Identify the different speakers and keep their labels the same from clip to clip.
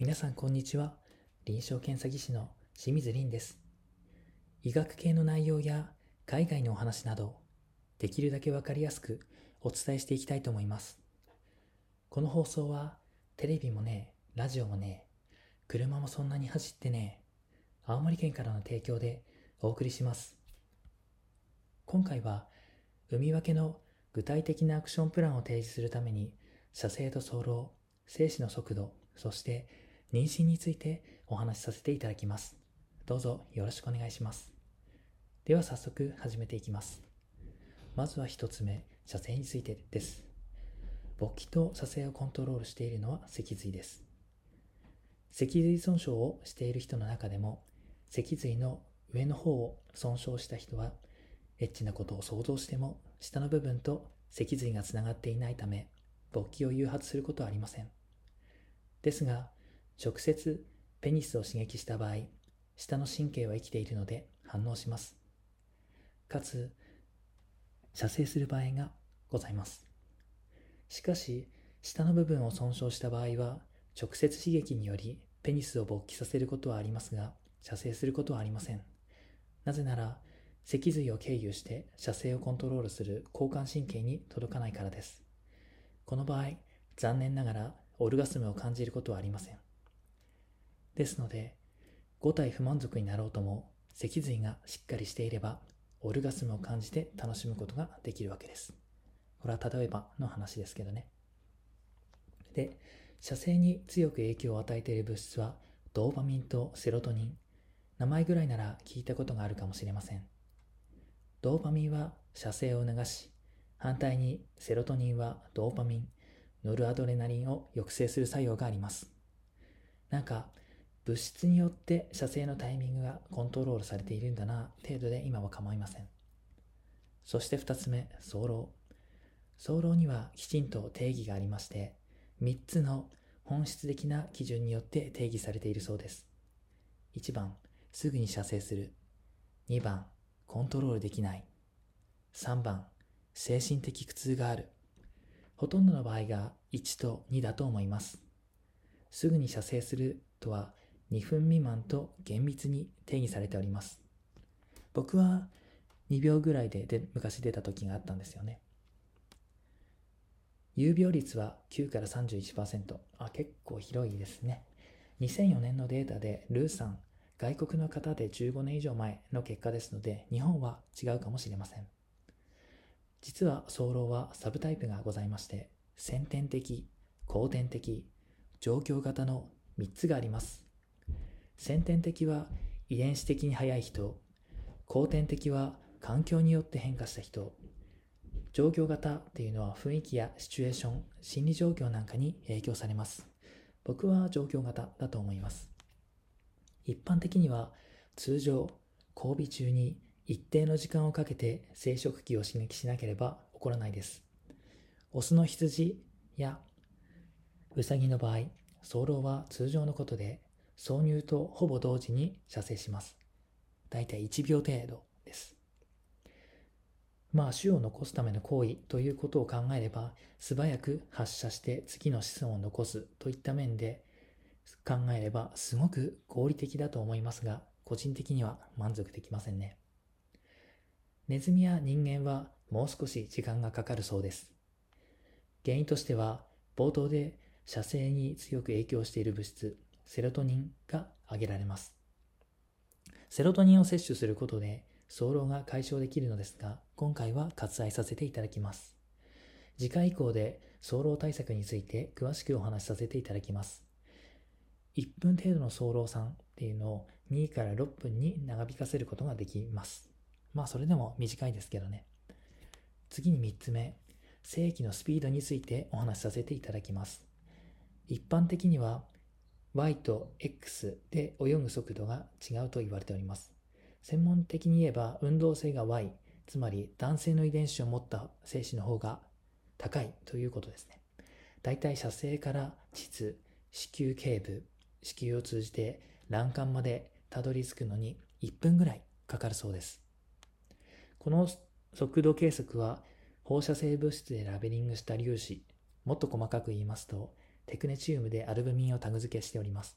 Speaker 1: 皆さんこんにちは。臨床検査技師の清水凛です。医学系の内容や海外のお話などできるだけわかりやすくお伝えしていきたいと思います。この放送はテレビもねラジオもね車もそんなに走ってね青森県からの提供でお送りします。今回は海分けの具体的なアクションプランを提示するために射精と走路精子の速度そして妊娠についてお話しさせていただきます。どうぞよろしくお願いします。では早速始めていきます。まずは一つ目、射精についてです。勃起と射精をコントロールしているのは脊髄です。脊髄損傷をしている人の中でも、脊髄の上の方を損傷した人は、エッチなことを想像しても、下の部分と脊髄がつながっていないため、勃起を誘発することはありません。ですが、直接ペニスを刺激した場合、下の神経は生きているので反応します。かつ、射精する場合がございます。しかし、下の部分を損傷した場合は、直接刺激によりペニスを勃起させることはありますが、射精することはありません。なぜなら、脊髄を経由して射精をコントロールする交感神経に届かないからです。この場合、残念ながらオルガスムを感じることはありません。ですので、5体不満足になろうとも、脊髄がしっかりしていれば、オルガスムを感じて楽しむことができるわけです。これは例えばの話ですけどね。で、射精に強く影響を与えている物質は、ドーパミンとセロトニン。名前ぐらいなら聞いたことがあるかもしれません。ドーパミンは射精を促し、反対にセロトニンはドーパミン、ノルアドレナリンを抑制する作用があります。なんか物質によって射精のタイミングがコントロールされているんだな程度で今は構いません。そして2つ目、早漏。早漏にはきちんと定義がありまして、3つの本質的な基準によって定義されているそうです。1番、すぐに射精する。2番、コントロールできない。3番、精神的苦痛がある。ほとんどの場合が1と2だと思います。すぐに射精するとは2分未満と厳密に定義されております。僕は2秒ぐらいでで昔出た時があったんですよね。有病率は9から31%。あ、結構広いですね。2004年のデータでルーさん、外国の方で15年以上前の結果ですので、日本は違うかもしれません。実は早漏はサブタイプがございまして、先天的、後天的、状況型の3つがあります。先天的は遺伝子的に早い人、後天的は環境によって変化した人、状況型っていうのは雰囲気やシチュエーション、心理状況なんかに影響されます。僕は状況型だと思います。一般的には通常、交尾中に一定の時間をかけて生殖器を刺激しなければ起こらないです。オスの羊やウサギの場合、早漏は通常のことで挿入とほぼ同時に射精します。だいたい1秒程度です。まあ、種を残すための行為ということを考えれば、素早く発射して次の子孫を残すといった面で考えれば、すごく合理的だと思いますが、個人的には満足できませんね。ネズミや人間はもう少し時間がかかるそうです。原因としては、冒頭で射精に強く影響している物質、セロトニンが挙げられます。セロトニンを摂取することで、早漏が解消できるのですが、今回は割愛させていただきます。次回以降で早漏対策について詳しくお話しさせていただきます。1分程度の早漏酸っていうのを2から6分に長引かせることができます。まあそれでも短いですけどね。次に3つ目、正規のスピードについてお話しさせていただきます。一般的には y と x で泳ぐ速度が違うと言われております。専門的に言えば運動性が y、つまり男性の遺伝子を持った精子の方が高いということですね。だいたい射精から膣、子宮頸部、子宮を通じて卵管までたどり着くのに1分ぐらいかかるそうです。この速度計測は放射性物質でラベリングした粒子、もっと細かく言いますとテクネチウムでアルブミンをタグ付けしております。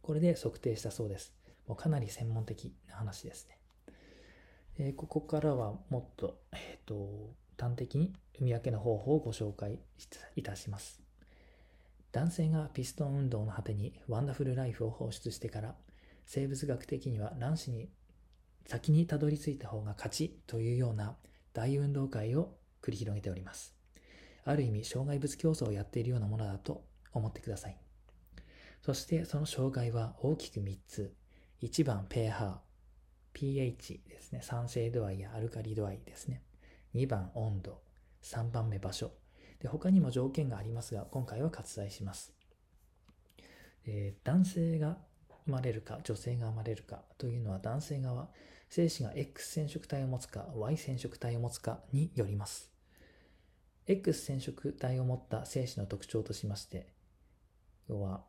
Speaker 1: これで測定したそうです。もうかなり専門的な話ですね。えー、ここからはもっと、えーと、端的に産み分けの方法をご紹介いたします。男性がピストン運動の果てにワンダフルライフを放出してから生物学的には卵子に先にたどり着いた方が勝ちというような大運動会を繰り広げております。ある意味障害物競争をやっているようなものだと思ってください。そしてその障害は大きく3つ。1番、ペーハー。pH ですね。酸性度合いやアルカリ度合いですね。2番、温度。3番目、場所。で他にも条件がありますが、今回は割愛します。えー、男性が生まれるか、女性が生まれるかというのは男性側、精子が X 染色体を持つか Y 染色体を持つかによります。X 染色体を持った精子の特徴としまして、要は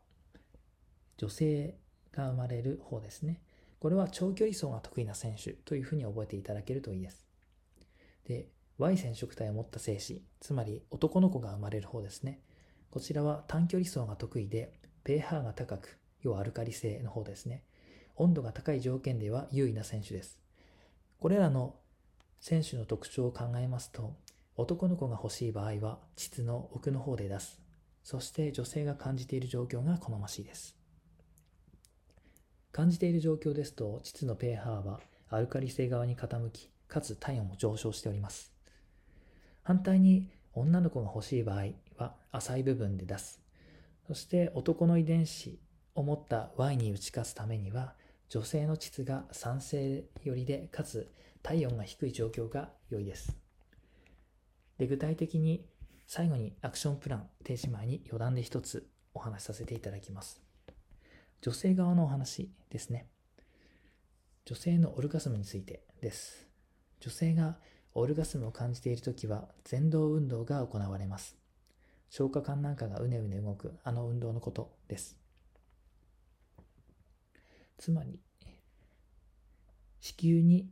Speaker 1: 女性が生まれる方ですね。これは長距離走が得意な選手というふうに覚えていただけるといいです。で、Y 染色体を持った精子、つまり男の子が生まれる方ですね。こちらは短距離走が得意で、pH が高く、要はアルカリ性の方ですね。温度が高い条件では優位な選手です。これらの選手の特徴を考えますと、男の子が欲しい場合は、膣の奥の方で出す。そして女性が感じている状況が好ましいです。感じている状況ですと、膣の pH はアルカリ性側に傾き、かつ体温も上昇しております。反対に、女の子が欲しい場合は浅い部分で出す。そして男の遺伝子を持った Y に打ち勝つためには、女性の膣が酸性寄りで、かつ体温が低い状況が良いです。で、具体的に最後にアクションプラン提示前に余談で一つお話しさせていただきます。女性側のお話ですね。女性のオルガスムについてです。女性がオルガスムを感じているときは前動運動が行われます。消化管なんかがうねうね動くあの運動のことです。つまり、子宮に、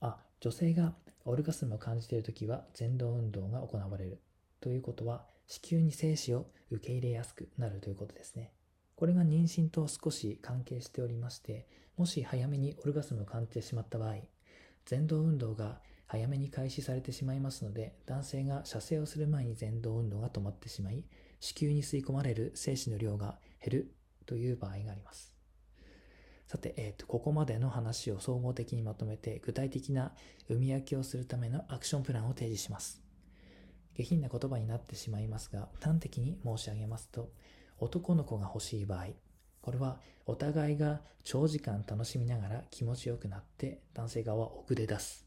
Speaker 1: あ、女性がオルガスムを感じているときは前動運動が行われるということは子宮に精子を受け入れやすくなるということですね。これが妊娠と少し関係しておりまして、もし早めにオルガスムを感じてしまった場合、前動運動が早めに開始されてしまいますので、男性が射精をする前に前動運動が止まってしまい、子宮に吸い込まれる精子の量が減るという場合があります。さて、えーと、ここまでの話を総合的にまとめて具体的な生み焼きをするためのアクションプランを提示します。下品な言葉になってしまいますが、端的に申し上げますと、男の子が欲しい場合、これはお互いが長時間楽しみながら気持ちよくなって男性側は奥で出す。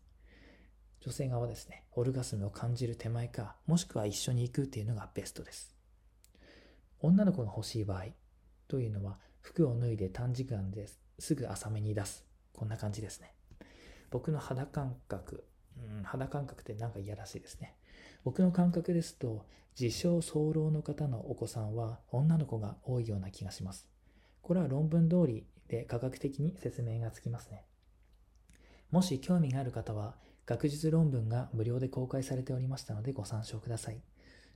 Speaker 1: 女性側はですね、オルガスムを感じる手前か、もしくは一緒に行くっていうのがベストです。女の子が欲しい場合というのは、服を脱いで短時間ですすぐ浅めに出す。こんな感じですね。僕の肌感覚、うん、肌感覚ってなんかいやらしいですね。僕の感覚ですと、自称早漏の方のお子さんは女の子が多いような気がします。これは論文通りで科学的に説明がつきますね。もし興味がある方は、学術論文が無料で公開されておりましたのでご参照ください。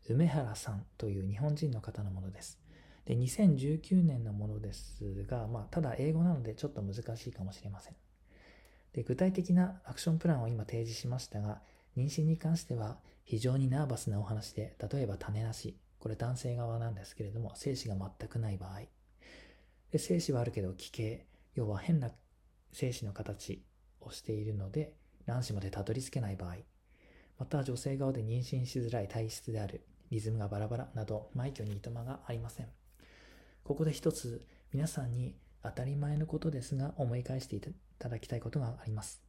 Speaker 1: 梅原さんという日本人の方のものです。で、2019年のものですが、まあ、ただ英語なのでちょっと難しいかもしれません。で、具体的なアクションプランを今提示しましたが、妊娠に関しては非常にナーバスなお話で、例えば種なし、これ男性側なんですけれども、精子が全くない場合、で精子はあるけど奇形、要は変な精子の形をしているので、卵子までたどり着けない場合、また女性側で妊娠しづらい体質である、リズムがバラバラなど、枚挙にいとまがありません。ここで一つ皆さんに当たり前のことですが思い返していただきたいことがあります。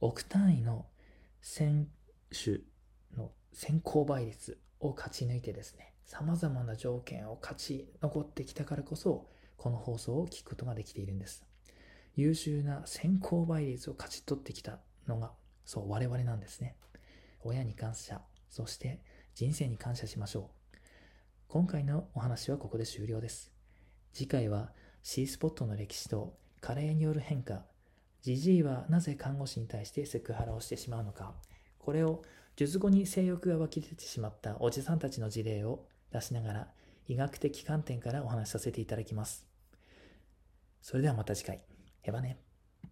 Speaker 1: 億単位の選手の先行倍率を勝ち抜いてですね、様々な条件を勝ち残ってきたからこそ、この放送を聞くことができているんです。優秀な先行倍率を勝ち取ってきたのが、そう、我々なんですね。親に感謝、そして人生に感謝しましょう。今回のお話はここで終了です。次回は C スポットの歴史と加齢による変化、ジジイはなぜ看護師に対してセクハラをしてしまうのか、これを術後に性欲が湧き出てしまったおじさんたちの事例を出しながら、医学的観点からお話しさせていただきます。それではまた次回。へばね。